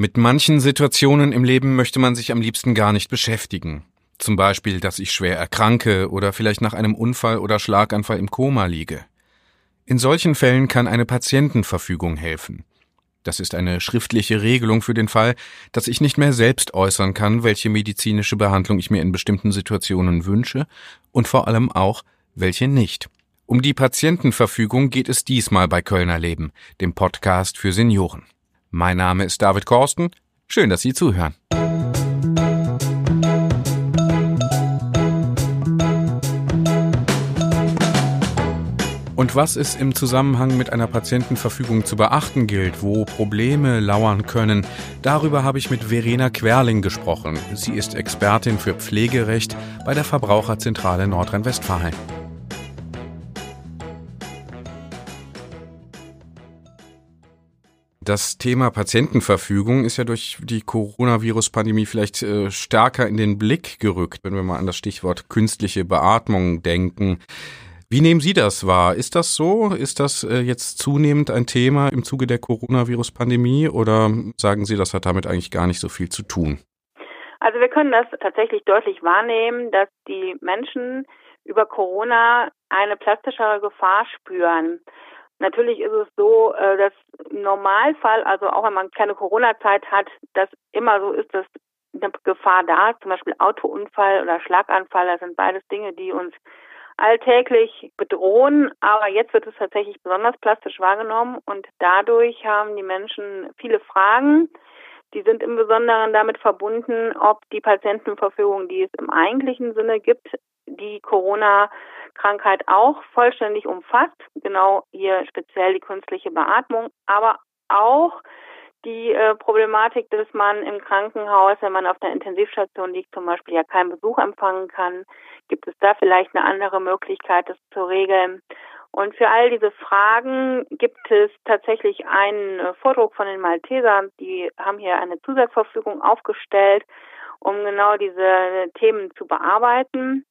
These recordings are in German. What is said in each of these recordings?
Mit manchen Situationen im Leben möchte man sich am liebsten gar nicht beschäftigen. Zum Beispiel, dass ich schwer erkranke oder vielleicht nach einem Unfall oder Schlaganfall im Koma liege. In solchen Fällen kann eine Patientenverfügung helfen. Das ist eine schriftliche Regelung für den Fall, dass ich nicht mehr selbst äußern kann, welche medizinische Behandlung ich mir in bestimmten Situationen wünsche und vor allem auch, welche nicht. Um die Patientenverfügung geht es diesmal bei Kölner Leben, dem Podcast für Senioren. Mein Name ist David Korsten. Schön, dass Sie zuhören. Und was es im Zusammenhang mit einer Patientenverfügung zu beachten gilt, wo Probleme lauern können, darüber habe ich mit Verena Querling gesprochen. Sie ist Expertin für Pflegerecht bei der Verbraucherzentrale Nordrhein-Westfalen. Das Thema Patientenverfügung ist ja durch die Coronavirus-Pandemie vielleicht äh, stärker in den Blick gerückt, wenn wir mal an das Stichwort künstliche Beatmung denken. Wie nehmen Sie das wahr? Ist das so? Ist das äh, jetzt zunehmend ein Thema im Zuge der Coronavirus-Pandemie oder sagen Sie, das hat damit eigentlich gar nicht so viel zu tun? Also wir können das tatsächlich deutlich wahrnehmen, dass die Menschen über Corona eine plastischere Gefahr spüren. Natürlich ist es so, äh, dass im Normalfall, also auch wenn man keine Corona-Zeit hat, dass immer so ist, dass eine Gefahr da ist, zum Beispiel Autounfall oder Schlaganfall, das sind beides Dinge, die uns alltäglich bedrohen, aber jetzt wird es tatsächlich besonders plastisch wahrgenommen und dadurch haben die Menschen viele Fragen. Die sind im Besonderen damit verbunden, ob die Patientenverfügung, die es im eigentlichen Sinne gibt, die Corona-Krankheit auch vollständig umfasst. Genau hier speziell die künstliche Beatmung, aber auch die äh, Problematik, dass man im Krankenhaus, wenn man auf der Intensivstation liegt, zum Beispiel ja keinen Besuch empfangen kann, gibt es da vielleicht eine andere Möglichkeit, das zu regeln. Und für all diese Fragen gibt es tatsächlich einen äh, Vordruck von den Maltesern. Die haben hier eine Zusatzverfügung aufgestellt, um genau diese Themen zu bearbeiten.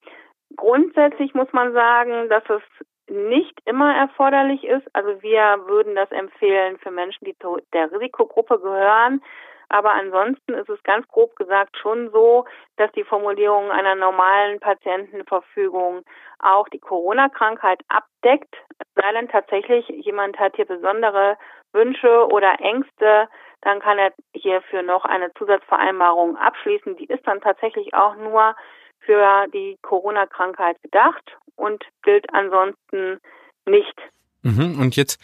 Grundsätzlich muss man sagen, dass es nicht immer erforderlich ist. Also wir würden das empfehlen für Menschen, die der Risikogruppe gehören. Aber ansonsten ist es ganz grob gesagt schon so, dass die Formulierung einer normalen Patientenverfügung auch die Corona-Krankheit abdeckt. Sei denn tatsächlich, jemand hat hier besondere Wünsche oder Ängste, dann kann er hierfür noch eine Zusatzvereinbarung abschließen. Die ist dann tatsächlich auch nur für die Corona-Krankheit gedacht und gilt ansonsten nicht. Mhm. Und jetzt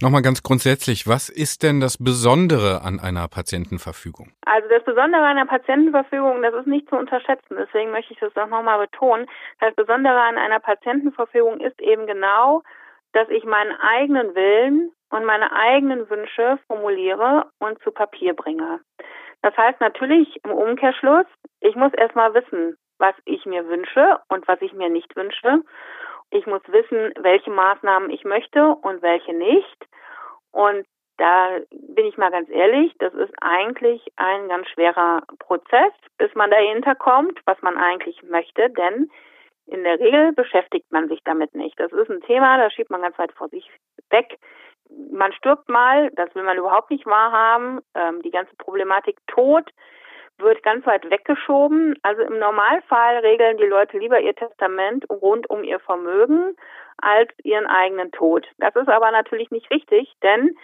Nochmal ganz grundsätzlich, was ist denn das Besondere an einer Patientenverfügung? Also das Besondere an einer Patientenverfügung, das ist nicht zu unterschätzen. Deswegen möchte ich das auch nochmal betonen. Das Besondere an einer Patientenverfügung ist eben genau, dass ich meinen eigenen Willen und meine eigenen Wünsche formuliere und zu Papier bringe. Das heißt natürlich im Umkehrschluss, ich muss erstmal wissen, was ich mir wünsche und was ich mir nicht wünsche. Ich muss wissen, welche Maßnahmen ich möchte und welche nicht. Und da bin ich mal ganz ehrlich, das ist eigentlich ein ganz schwerer Prozess, bis man dahinter kommt, was man eigentlich möchte, denn in der Regel beschäftigt man sich damit nicht. Das ist ein Thema, das schiebt man ganz weit vor sich weg. Man stirbt mal, das will man überhaupt nicht wahrhaben. Ähm, die ganze Problematik Tod wird ganz weit weggeschoben. Also im Normalfall regeln die Leute lieber ihr Testament rund um ihr Vermögen als ihren eigenen Tod. Das ist aber natürlich nicht richtig, denn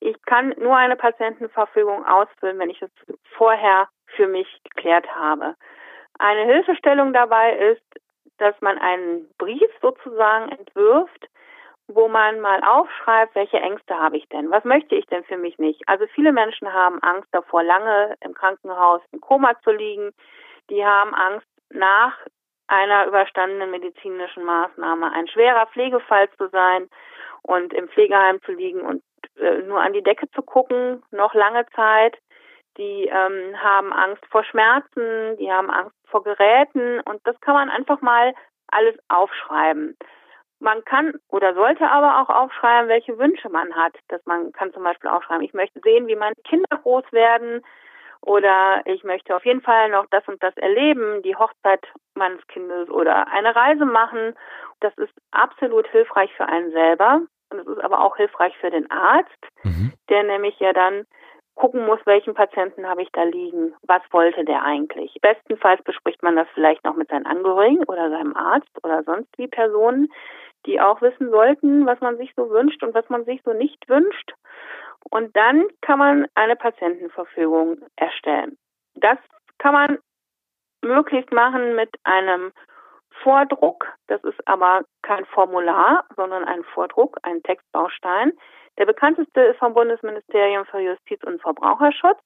ich kann nur eine Patientenverfügung ausfüllen, wenn ich es vorher für mich geklärt habe. Eine Hilfestellung dabei ist, dass man einen Brief sozusagen entwirft, wo man mal aufschreibt, welche Ängste habe ich denn? Was möchte ich denn für mich nicht? Also viele Menschen haben Angst davor, lange im Krankenhaus im Koma zu liegen. Die haben Angst, nach einer überstandenen medizinischen Maßnahme ein schwerer Pflegefall zu sein und im Pflegeheim zu liegen und äh, nur an die Decke zu gucken, noch lange Zeit. Die ähm, haben Angst vor Schmerzen, die haben Angst vor Geräten und das kann man einfach mal alles aufschreiben. Man kann oder sollte aber auch aufschreiben, welche Wünsche man hat. Dass man kann zum Beispiel aufschreiben, ich möchte sehen, wie meine Kinder groß werden oder ich möchte auf jeden Fall noch das und das erleben, die Hochzeit meines Kindes oder eine Reise machen. Das ist absolut hilfreich für einen selber und es ist aber auch hilfreich für den Arzt, mhm. der nämlich ja dann gucken muss, welchen Patienten habe ich da liegen, was wollte der eigentlich. Bestenfalls bespricht man das vielleicht noch mit seinen Angehörigen oder seinem Arzt oder sonst wie Personen, die auch wissen sollten, was man sich so wünscht und was man sich so nicht wünscht. Und dann kann man eine Patientenverfügung erstellen. Das kann man möglichst machen mit einem Vordruck. Das ist aber kein Formular, sondern ein Vordruck, ein Textbaustein. Der bekannteste ist vom Bundesministerium für Justiz und Verbraucherschutz.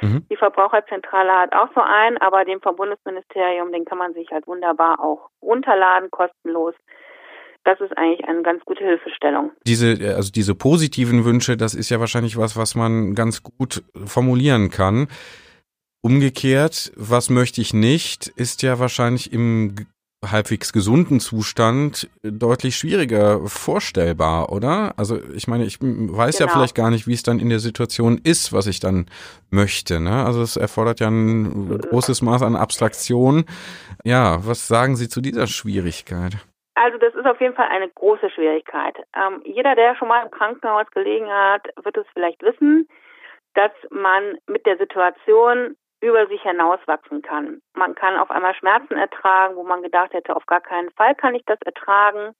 Mhm. Die Verbraucherzentrale hat auch so einen, aber den vom Bundesministerium, den kann man sich halt wunderbar auch runterladen, kostenlos. Das ist eigentlich eine ganz gute Hilfestellung. Diese, also diese positiven Wünsche, das ist ja wahrscheinlich was, was man ganz gut formulieren kann. Umgekehrt, was möchte ich nicht, ist ja wahrscheinlich im halbwegs gesunden Zustand deutlich schwieriger vorstellbar, oder? Also ich meine, ich weiß genau. ja vielleicht gar nicht, wie es dann in der Situation ist, was ich dann möchte. Ne? Also es erfordert ja ein großes Maß an Abstraktion. Ja, was sagen Sie zu dieser Schwierigkeit? Also das ist auf jeden Fall eine große Schwierigkeit. Ähm, jeder, der schon mal im Krankenhaus gelegen hat, wird es vielleicht wissen, dass man mit der Situation über sich hinauswachsen kann. Man kann auf einmal Schmerzen ertragen, wo man gedacht hätte, auf gar keinen Fall kann ich das ertragen.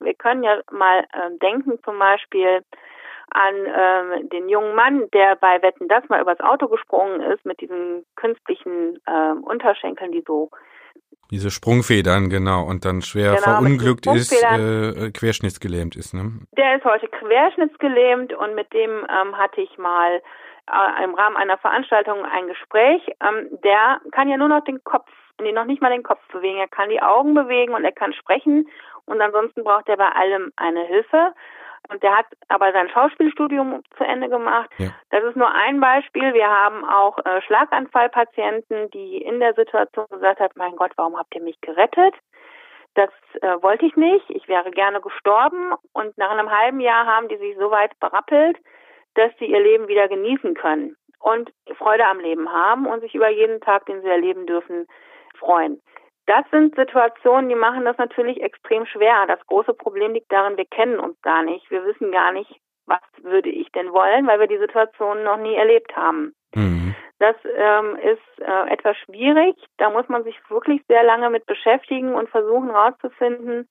Wir können ja mal äh, denken zum Beispiel an äh, den jungen Mann, der bei Wetten das mal übers Auto gesprungen ist mit diesen künstlichen äh, Unterschenkeln, die so diese Sprungfedern, genau, und dann schwer genau, verunglückt ist, äh, querschnittsgelähmt ist, ne? Der ist heute querschnittsgelähmt und mit dem ähm, hatte ich mal äh, im Rahmen einer Veranstaltung ein Gespräch. Ähm, der kann ja nur noch den Kopf, nee, noch nicht mal den Kopf bewegen. Er kann die Augen bewegen und er kann sprechen und ansonsten braucht er bei allem eine Hilfe. Und der hat aber sein Schauspielstudium zu Ende gemacht. Ja. Das ist nur ein Beispiel. Wir haben auch äh, Schlaganfallpatienten, die in der Situation gesagt haben, mein Gott, warum habt ihr mich gerettet? Das äh, wollte ich nicht. Ich wäre gerne gestorben. Und nach einem halben Jahr haben die sich so weit berappelt, dass sie ihr Leben wieder genießen können und Freude am Leben haben und sich über jeden Tag, den sie erleben dürfen, freuen. Das sind Situationen, die machen das natürlich extrem schwer. Das große Problem liegt darin, wir kennen uns gar nicht. Wir wissen gar nicht, was würde ich denn wollen, weil wir die Situation noch nie erlebt haben. Mhm. Das ähm, ist äh, etwas schwierig. Da muss man sich wirklich sehr lange mit beschäftigen und versuchen herauszufinden,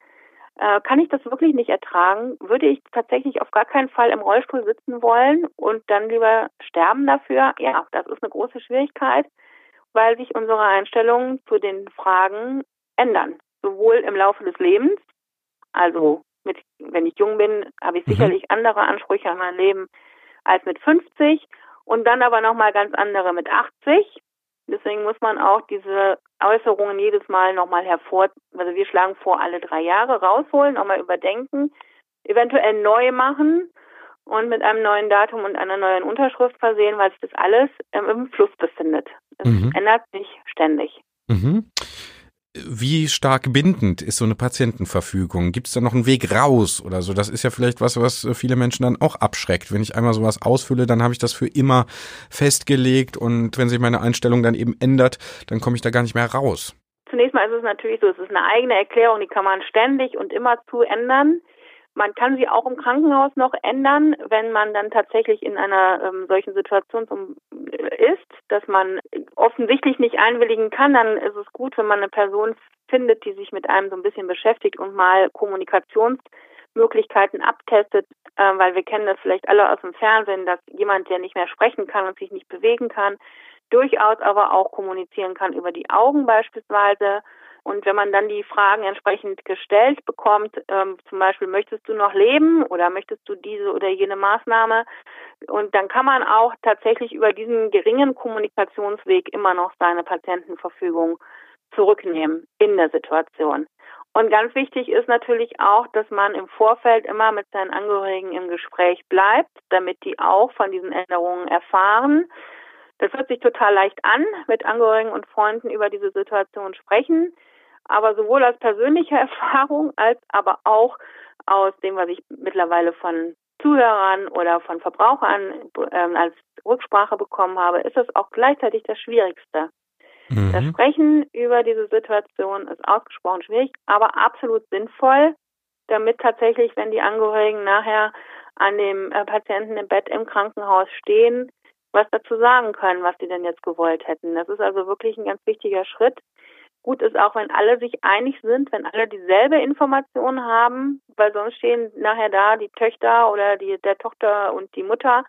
äh, kann ich das wirklich nicht ertragen, würde ich tatsächlich auf gar keinen Fall im Rollstuhl sitzen wollen und dann lieber sterben dafür. Ja, das ist eine große Schwierigkeit, weil sich unsere Einstellungen zu den Fragen ändern. Sowohl im Laufe des Lebens, also mit, wenn ich jung bin, habe ich mhm. sicherlich andere Ansprüche an mein Leben als mit 50 und dann aber nochmal ganz andere mit 80. Deswegen muss man auch diese Äußerungen jedes Mal nochmal hervor, also wir schlagen vor, alle drei Jahre rausholen, nochmal überdenken, eventuell neu machen und mit einem neuen Datum und einer neuen Unterschrift versehen, weil sich das alles im Fluss befindet. Es mhm. ändert sich ständig. Mhm. Wie stark bindend ist so eine Patientenverfügung? Gibt es da noch einen Weg raus oder so? Das ist ja vielleicht was, was viele Menschen dann auch abschreckt. Wenn ich einmal sowas ausfülle, dann habe ich das für immer festgelegt und wenn sich meine Einstellung dann eben ändert, dann komme ich da gar nicht mehr raus. Zunächst mal ist es natürlich so, es ist eine eigene Erklärung, die kann man ständig und immer zu ändern. Man kann sie auch im Krankenhaus noch ändern, wenn man dann tatsächlich in einer ähm, solchen Situation zum, äh, ist, dass man offensichtlich nicht einwilligen kann. Dann ist es gut, wenn man eine Person findet, die sich mit einem so ein bisschen beschäftigt und mal Kommunikationsmöglichkeiten abtestet, äh, weil wir kennen das vielleicht alle aus dem Fernsehen, dass jemand, der nicht mehr sprechen kann und sich nicht bewegen kann, durchaus aber auch kommunizieren kann über die Augen beispielsweise und wenn man dann die Fragen entsprechend gestellt bekommt, ähm, zum Beispiel, möchtest du noch leben oder möchtest du diese oder jene Maßnahme? Und dann kann man auch tatsächlich über diesen geringen Kommunikationsweg immer noch seine Patientenverfügung zurücknehmen in der Situation. Und ganz wichtig ist natürlich auch, dass man im Vorfeld immer mit seinen Angehörigen im Gespräch bleibt, damit die auch von diesen Änderungen erfahren. Das hört sich total leicht an, mit Angehörigen und Freunden über diese Situation sprechen aber sowohl aus persönlicher Erfahrung als aber auch aus dem, was ich mittlerweile von Zuhörern oder von Verbrauchern ähm, als Rücksprache bekommen habe, ist es auch gleichzeitig das Schwierigste. Mhm. Das Sprechen über diese Situation ist ausgesprochen schwierig, aber absolut sinnvoll, damit tatsächlich, wenn die Angehörigen nachher an dem äh, Patienten im Bett im Krankenhaus stehen, was dazu sagen können, was sie denn jetzt gewollt hätten. Das ist also wirklich ein ganz wichtiger Schritt. Gut ist auch, wenn alle sich einig sind, wenn alle dieselbe Information haben, weil sonst stehen nachher da die Töchter oder die, der Tochter und die Mutter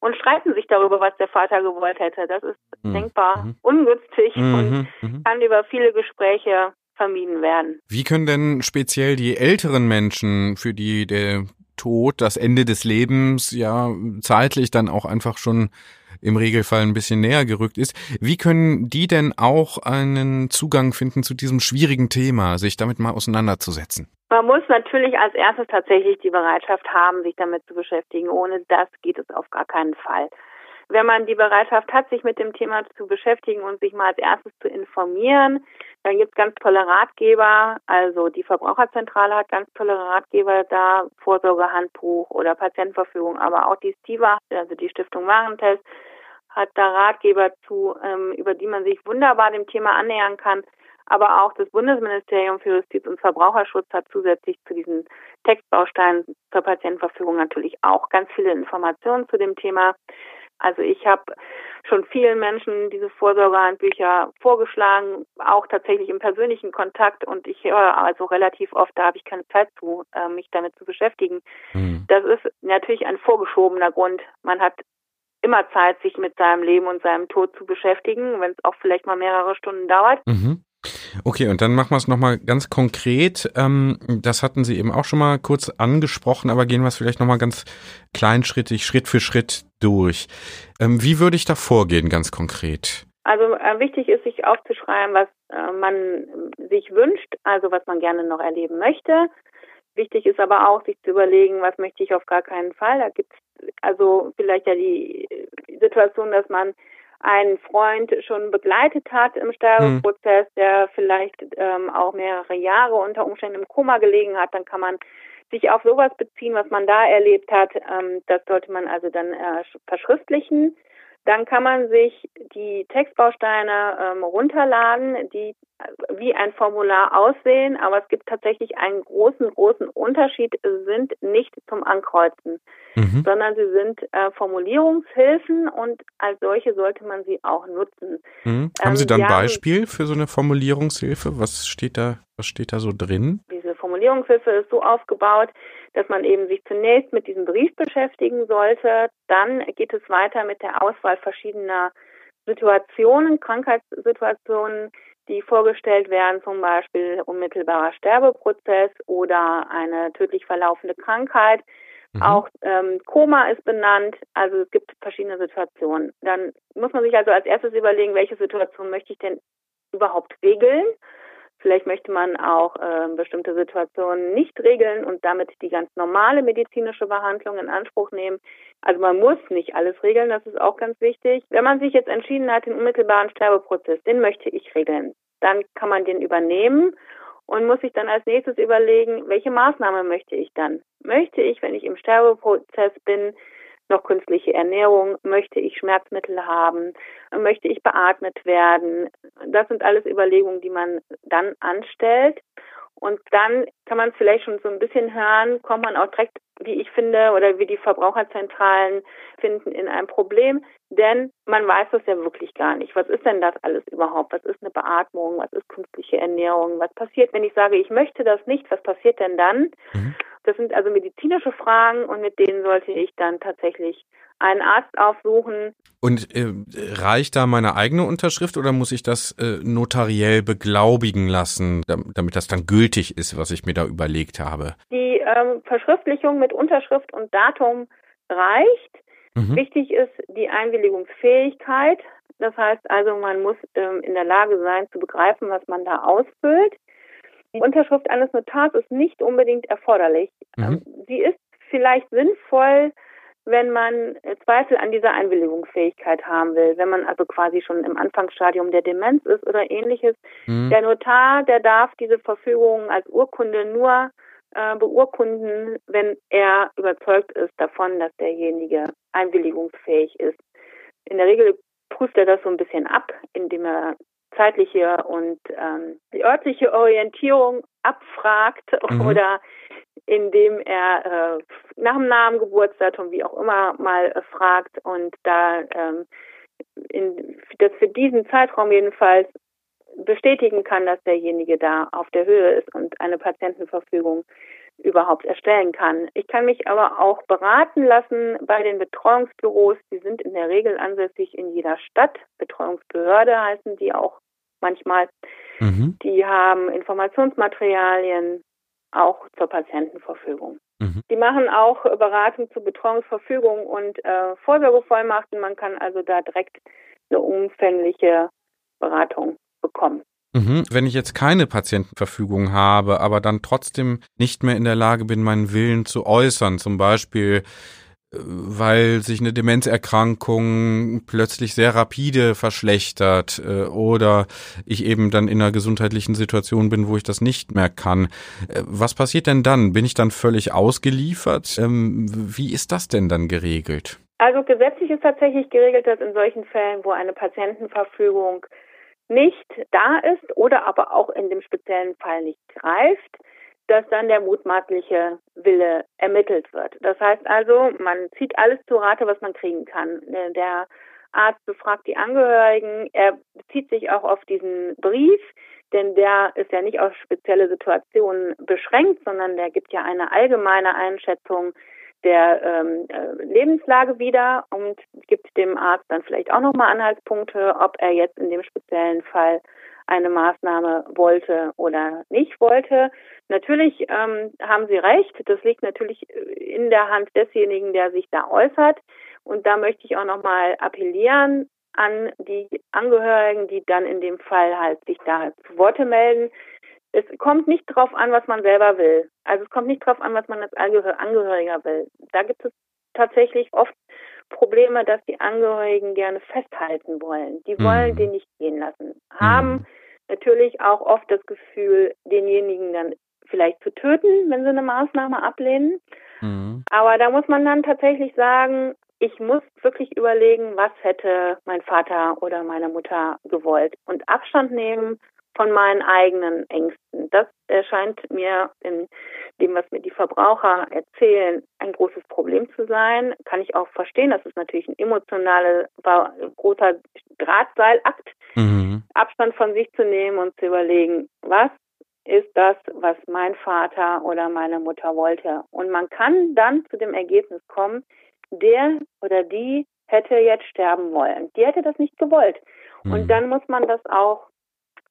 und streiten sich darüber, was der Vater gewollt hätte. Das ist mhm. denkbar mhm. ungünstig mhm. und mhm. kann über viele Gespräche vermieden werden. Wie können denn speziell die älteren Menschen, für die der Tod, das Ende des Lebens ja zeitlich dann auch einfach schon im Regelfall ein bisschen näher gerückt ist. Wie können die denn auch einen Zugang finden zu diesem schwierigen Thema, sich damit mal auseinanderzusetzen? Man muss natürlich als erstes tatsächlich die Bereitschaft haben, sich damit zu beschäftigen. Ohne das geht es auf gar keinen Fall. Wenn man die Bereitschaft hat, sich mit dem Thema zu beschäftigen und sich mal als erstes zu informieren, dann gibt es ganz tolle Ratgeber. Also die Verbraucherzentrale hat ganz tolle Ratgeber da, Vorsorgehandbuch oder Patientenverfügung, aber auch die Stiva, also die Stiftung Warentest, hat da Ratgeber zu, ähm, über die man sich wunderbar dem Thema annähern kann. Aber auch das Bundesministerium für Justiz und Verbraucherschutz hat zusätzlich zu diesen Textbausteinen zur Patientenverfügung natürlich auch ganz viele Informationen zu dem Thema. Also ich habe schon vielen Menschen diese Vorsorgehandbücher vorgeschlagen, auch tatsächlich im persönlichen Kontakt und ich höre also relativ oft, da habe ich keine Zeit zu, äh, mich damit zu beschäftigen. Mhm. Das ist natürlich ein vorgeschobener Grund. Man hat immer Zeit, sich mit seinem Leben und seinem Tod zu beschäftigen, wenn es auch vielleicht mal mehrere Stunden dauert. Mhm. Okay, und dann machen wir es nochmal ganz konkret. Ähm, das hatten Sie eben auch schon mal kurz angesprochen, aber gehen wir es vielleicht nochmal ganz kleinschrittig, Schritt für Schritt durch. Ähm, wie würde ich da vorgehen, ganz konkret? Also äh, wichtig ist, sich aufzuschreiben, was äh, man sich wünscht, also was man gerne noch erleben möchte. Wichtig ist aber auch, sich zu überlegen, was möchte ich auf gar keinen Fall. Da gibt es also vielleicht ja die Situation, dass man einen Freund schon begleitet hat im Sterbeprozess, hm. der vielleicht ähm, auch mehrere Jahre unter Umständen im Koma gelegen hat, dann kann man sich auf sowas beziehen, was man da erlebt hat. Ähm, das sollte man also dann äh, verschriftlichen. Dann kann man sich die Textbausteine ähm, runterladen, die wie ein Formular aussehen, aber es gibt tatsächlich einen großen, großen Unterschied. Sie sind nicht zum Ankreuzen, mhm. sondern sie sind äh, Formulierungshilfen und als solche sollte man sie auch nutzen. Mhm. Haben Sie da ein ähm, Beispiel für so eine Formulierungshilfe? Was steht da, was steht da so drin? Diese Formulierungshilfe ist so aufgebaut, dass man eben sich zunächst mit diesem Brief beschäftigen sollte. Dann geht es weiter mit der Auswahl verschiedener Situationen, Krankheitssituationen, die vorgestellt werden, zum Beispiel unmittelbarer Sterbeprozess oder eine tödlich verlaufende Krankheit. Mhm. Auch ähm, Koma ist benannt, also es gibt verschiedene Situationen. Dann muss man sich also als erstes überlegen, welche Situation möchte ich denn überhaupt regeln. Vielleicht möchte man auch äh, bestimmte Situationen nicht regeln und damit die ganz normale medizinische Behandlung in Anspruch nehmen. Also man muss nicht alles regeln, das ist auch ganz wichtig. Wenn man sich jetzt entschieden hat, den unmittelbaren Sterbeprozess, den möchte ich regeln, dann kann man den übernehmen und muss sich dann als nächstes überlegen, welche Maßnahme möchte ich dann? Möchte ich, wenn ich im Sterbeprozess bin, noch künstliche Ernährung, möchte ich Schmerzmittel haben, möchte ich beatmet werden. Das sind alles Überlegungen, die man dann anstellt. Und dann kann man es vielleicht schon so ein bisschen hören, kommt man auch direkt, wie ich finde, oder wie die Verbraucherzentralen finden, in ein Problem. Denn man weiß das ja wirklich gar nicht. Was ist denn das alles überhaupt? Was ist eine Beatmung? Was ist künstliche Ernährung? Was passiert, wenn ich sage, ich möchte das nicht? Was passiert denn dann? Mhm. Das sind also medizinische Fragen und mit denen sollte ich dann tatsächlich einen Arzt aufsuchen. Und äh, reicht da meine eigene Unterschrift oder muss ich das äh, notariell beglaubigen lassen, damit das dann gültig ist, was ich mir da überlegt habe? Die ähm, Verschriftlichung mit Unterschrift und Datum reicht. Mhm. Wichtig ist die Einwilligungsfähigkeit. Das heißt also, man muss ähm, in der Lage sein zu begreifen, was man da ausfüllt. Die Unterschrift eines Notars ist nicht unbedingt erforderlich. Mhm. Ähm, sie ist vielleicht sinnvoll, wenn man Zweifel an dieser Einwilligungsfähigkeit haben will, wenn man also quasi schon im Anfangsstadium der Demenz ist oder ähnliches. Mhm. Der Notar, der darf diese Verfügung als Urkunde nur äh, beurkunden, wenn er überzeugt ist davon, dass derjenige einwilligungsfähig ist. In der Regel prüft er das so ein bisschen ab, indem er zeitliche und ähm, die örtliche Orientierung abfragt mhm. oder indem er äh, nach dem Namen, Geburtsdatum, wie auch immer, mal äh, fragt und da ähm, in, das für diesen Zeitraum jedenfalls bestätigen kann, dass derjenige da auf der Höhe ist und eine Patientenverfügung überhaupt erstellen kann. Ich kann mich aber auch beraten lassen bei den Betreuungsbüros. Die sind in der Regel ansässig in jeder Stadt. Betreuungsbehörde heißen die auch manchmal. Mhm. Die haben Informationsmaterialien auch zur Patientenverfügung. Mhm. Die machen auch Beratung zur Betreuungsverfügung und äh, Vorsorgevollmachten. Man kann also da direkt eine umfängliche Beratung bekommen. Mhm. Wenn ich jetzt keine Patientenverfügung habe, aber dann trotzdem nicht mehr in der Lage bin, meinen Willen zu äußern, zum Beispiel äh, weil sich eine Demenzerkrankung plötzlich sehr rapide verschlechtert äh, oder ich eben dann in einer gesundheitlichen Situation bin, wo ich das nicht mehr kann. Äh, was passiert denn dann? Bin ich dann völlig ausgeliefert? Ähm, wie ist das denn dann geregelt? Also gesetzlich ist tatsächlich geregelt, dass in solchen Fällen, wo eine Patientenverfügung nicht da ist oder aber auch in dem speziellen Fall nicht greift, dass dann der mutmaßliche Wille ermittelt wird. Das heißt also, man zieht alles zu Rate, was man kriegen kann. Der Arzt befragt die Angehörigen, er bezieht sich auch auf diesen Brief, denn der ist ja nicht auf spezielle Situationen beschränkt, sondern der gibt ja eine allgemeine Einschätzung der ähm, äh, Lebenslage wieder und gibt dem Arzt dann vielleicht auch nochmal Anhaltspunkte, ob er jetzt in dem speziellen Fall eine Maßnahme wollte oder nicht wollte. Natürlich ähm, haben Sie recht, das liegt natürlich in der Hand desjenigen, der sich da äußert. Und da möchte ich auch nochmal appellieren an die Angehörigen, die dann in dem Fall halt sich da zu Worte melden, es kommt nicht drauf an, was man selber will. Also es kommt nicht drauf an, was man als Angehöriger will. Da gibt es tatsächlich oft Probleme, dass die Angehörigen gerne festhalten wollen. Die wollen mhm. den nicht gehen lassen. Haben mhm. natürlich auch oft das Gefühl, denjenigen dann vielleicht zu töten, wenn sie eine Maßnahme ablehnen. Mhm. Aber da muss man dann tatsächlich sagen, ich muss wirklich überlegen, was hätte mein Vater oder meine Mutter gewollt und Abstand nehmen von meinen eigenen Ängsten. Das erscheint mir in dem, was mir die Verbraucher erzählen, ein großes Problem zu sein. Kann ich auch verstehen. Das ist natürlich ein emotionaler, großer Drahtseilakt, mhm. Abstand von sich zu nehmen und zu überlegen, was ist das, was mein Vater oder meine Mutter wollte. Und man kann dann zu dem Ergebnis kommen, der oder die hätte jetzt sterben wollen. Die hätte das nicht gewollt. Mhm. Und dann muss man das auch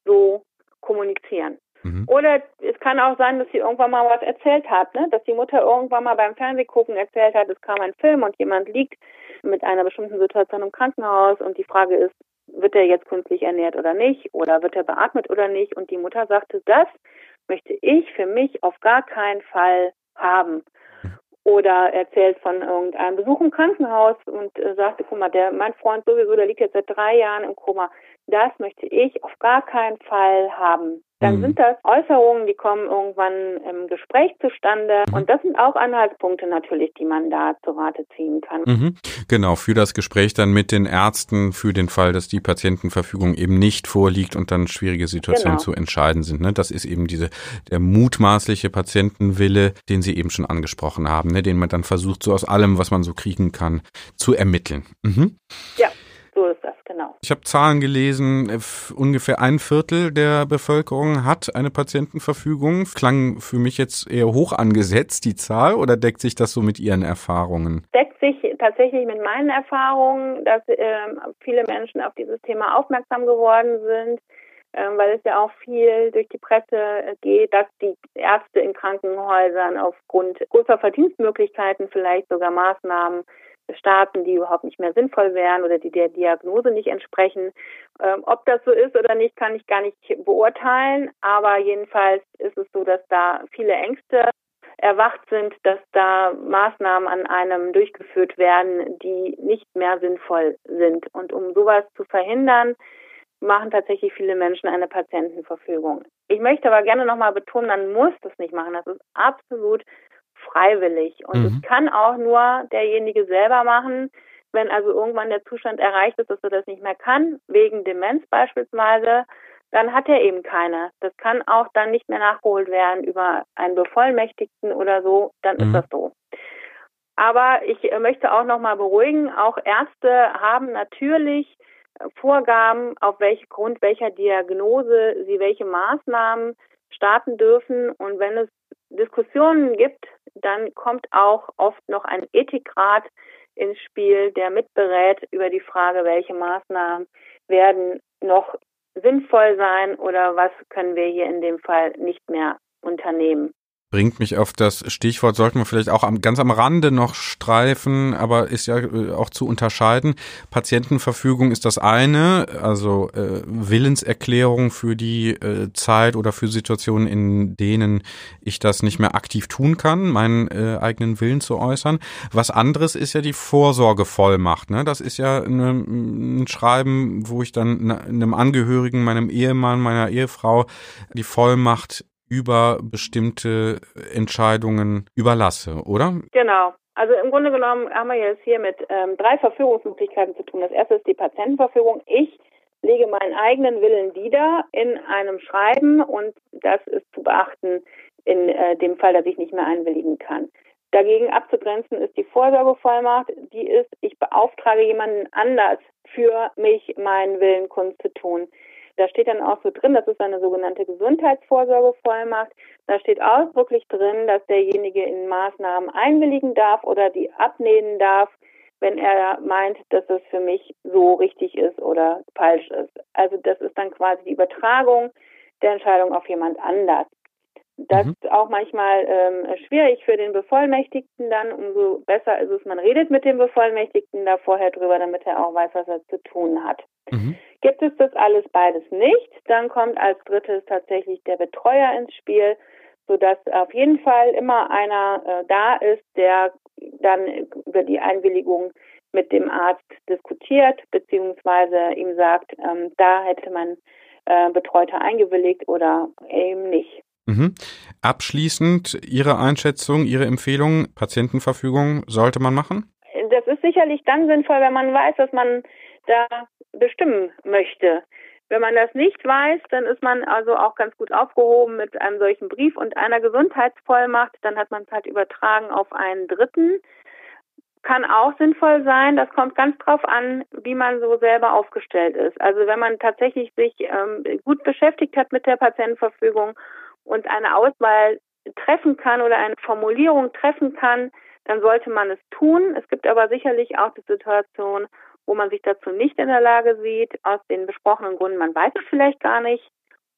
so kommunizieren. Mhm. Oder es kann auch sein, dass sie irgendwann mal was erzählt hat, ne? dass die Mutter irgendwann mal beim Fernsehgucken erzählt hat, es kam ein Film und jemand liegt mit einer bestimmten Situation im Krankenhaus und die Frage ist, wird er jetzt künstlich ernährt oder nicht oder wird er beatmet oder nicht? Und die Mutter sagte, das möchte ich für mich auf gar keinen Fall haben. Oder erzählt von irgendeinem Besuch im Krankenhaus und äh, sagte, guck mal, der, mein Freund sowieso, der liegt jetzt seit drei Jahren im Koma. Das möchte ich auf gar keinen Fall haben dann mhm. sind das Äußerungen, die kommen irgendwann im Gespräch zustande. Mhm. Und das sind auch Anhaltspunkte natürlich, die man da zu Rate ziehen kann. Mhm. Genau, für das Gespräch dann mit den Ärzten, für den Fall, dass die Patientenverfügung eben nicht vorliegt und dann schwierige Situationen genau. zu entscheiden sind. Ne? Das ist eben diese, der mutmaßliche Patientenwille, den Sie eben schon angesprochen haben, ne? den man dann versucht, so aus allem, was man so kriegen kann, zu ermitteln. Mhm. Ja, genau. Ich habe Zahlen gelesen, äh, ungefähr ein Viertel der Bevölkerung hat eine Patientenverfügung. Klang für mich jetzt eher hoch angesetzt, die Zahl, oder deckt sich das so mit Ihren Erfahrungen? Deckt sich tatsächlich mit meinen Erfahrungen, dass äh, viele Menschen auf dieses Thema aufmerksam geworden sind ähm, weil es ja auch viel durch die Presse geht, dass die Ärzte in Krankenhäusern aufgrund großer Verdienstmöglichkeiten vielleicht sogar Maßnahmen starten, die überhaupt nicht mehr sinnvoll wären oder die der Diagnose nicht entsprechen. Ähm, ob das so ist oder nicht, kann ich gar nicht beurteilen. Aber jedenfalls ist es so, dass da viele Ängste erwacht sind, dass da Maßnahmen an einem durchgeführt werden, die nicht mehr sinnvoll sind. Und um sowas zu verhindern, machen tatsächlich viele Menschen eine Patientenverfügung. Ich möchte aber gerne nochmal betonen, man muss das nicht machen. Das ist absolut freiwillig. Und mhm. das kann auch nur derjenige selber machen, wenn also irgendwann der Zustand erreicht ist, dass er das nicht mehr kann, wegen Demenz beispielsweise, dann hat er eben keine. Das kann auch dann nicht mehr nachgeholt werden über einen Bevollmächtigten oder so, dann mhm. ist das so. Aber ich äh, möchte auch noch mal beruhigen, auch Ärzte haben natürlich Vorgaben, auf welche Grund welcher Diagnose sie welche Maßnahmen starten dürfen. Und wenn es Diskussionen gibt, dann kommt auch oft noch ein Ethikrat ins Spiel, der mitberät über die Frage, welche Maßnahmen werden noch sinnvoll sein oder was können wir hier in dem Fall nicht mehr unternehmen bringt mich auf das Stichwort, sollten wir vielleicht auch am, ganz am Rande noch streifen, aber ist ja äh, auch zu unterscheiden. Patientenverfügung ist das eine, also äh, Willenserklärung für die äh, Zeit oder für Situationen, in denen ich das nicht mehr aktiv tun kann, meinen äh, eigenen Willen zu äußern. Was anderes ist ja die Vorsorgevollmacht. Ne? Das ist ja eine, ein Schreiben, wo ich dann einem Angehörigen, meinem Ehemann, meiner Ehefrau die Vollmacht über bestimmte Entscheidungen überlasse, oder? Genau. Also im Grunde genommen haben wir jetzt hier mit ähm, drei Verfügungsmöglichkeiten zu tun. Das erste ist die Patientenverfügung. Ich lege meinen eigenen Willen nieder in einem Schreiben und das ist zu beachten in äh, dem Fall, dass ich nicht mehr einwilligen kann. Dagegen abzugrenzen ist die Vorsorgevollmacht. Die ist, ich beauftrage jemanden anders für mich meinen Willen kundzutun. Da steht dann auch so drin, das ist eine sogenannte Gesundheitsvorsorgevollmacht. Da steht ausdrücklich drin, dass derjenige in Maßnahmen einwilligen darf oder die ablehnen darf, wenn er meint, dass es für mich so richtig ist oder falsch ist. Also das ist dann quasi die Übertragung der Entscheidung auf jemand anders. Das mhm. ist auch manchmal ähm, schwierig für den Bevollmächtigten dann. Umso besser ist es, man redet mit dem Bevollmächtigten da vorher drüber, damit er auch weiß, was er zu tun hat. Mhm. Gibt es das alles beides nicht, dann kommt als drittes tatsächlich der Betreuer ins Spiel, sodass auf jeden Fall immer einer äh, da ist, der dann über die Einwilligung mit dem Arzt diskutiert, beziehungsweise ihm sagt, ähm, da hätte man äh, Betreuter eingewilligt oder eben nicht. Mhm. Abschließend Ihre Einschätzung, Ihre Empfehlung, Patientenverfügung sollte man machen? Das ist sicherlich dann sinnvoll, wenn man weiß, dass man da bestimmen möchte. Wenn man das nicht weiß, dann ist man also auch ganz gut aufgehoben mit einem solchen Brief und einer Gesundheitsvollmacht. Dann hat man es halt übertragen auf einen Dritten. Kann auch sinnvoll sein. Das kommt ganz drauf an, wie man so selber aufgestellt ist. Also wenn man tatsächlich sich ähm, gut beschäftigt hat mit der Patientenverfügung und eine Auswahl treffen kann oder eine Formulierung treffen kann, dann sollte man es tun. Es gibt aber sicherlich auch die Situation, wo man sich dazu nicht in der Lage sieht, aus den besprochenen Gründen, man weiß es vielleicht gar nicht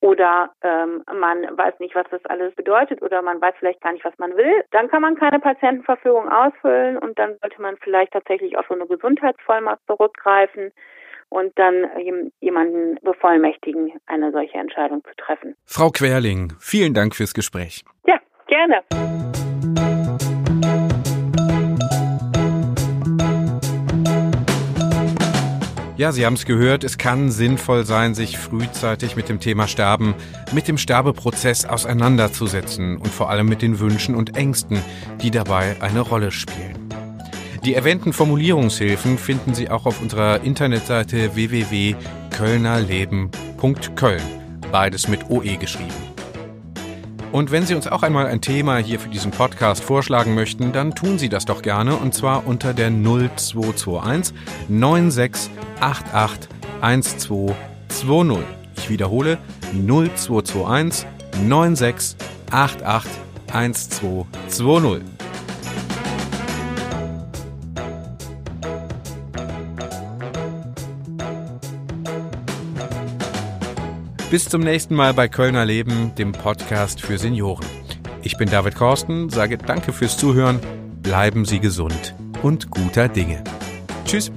oder ähm, man weiß nicht, was das alles bedeutet oder man weiß vielleicht gar nicht, was man will, dann kann man keine Patientenverfügung ausfüllen und dann sollte man vielleicht tatsächlich auf so eine Gesundheitsvollmacht zurückgreifen und dann jemanden bevollmächtigen, eine solche Entscheidung zu treffen. Frau Querling, vielen Dank fürs Gespräch. Ja, gerne. Ja, Sie haben es gehört, es kann sinnvoll sein, sich frühzeitig mit dem Thema Sterben, mit dem Sterbeprozess auseinanderzusetzen und vor allem mit den Wünschen und Ängsten, die dabei eine Rolle spielen. Die erwähnten Formulierungshilfen finden Sie auch auf unserer Internetseite www.kölnerleben.köln. Beides mit OE geschrieben. Und wenn Sie uns auch einmal ein Thema hier für diesen Podcast vorschlagen möchten, dann tun Sie das doch gerne und zwar unter der 0221 9688 1220. Ich wiederhole 0221 9688 1220. Bis zum nächsten Mal bei Kölner Leben, dem Podcast für Senioren. Ich bin David Korsten, sage danke fürs Zuhören, bleiben Sie gesund und guter Dinge. Tschüss.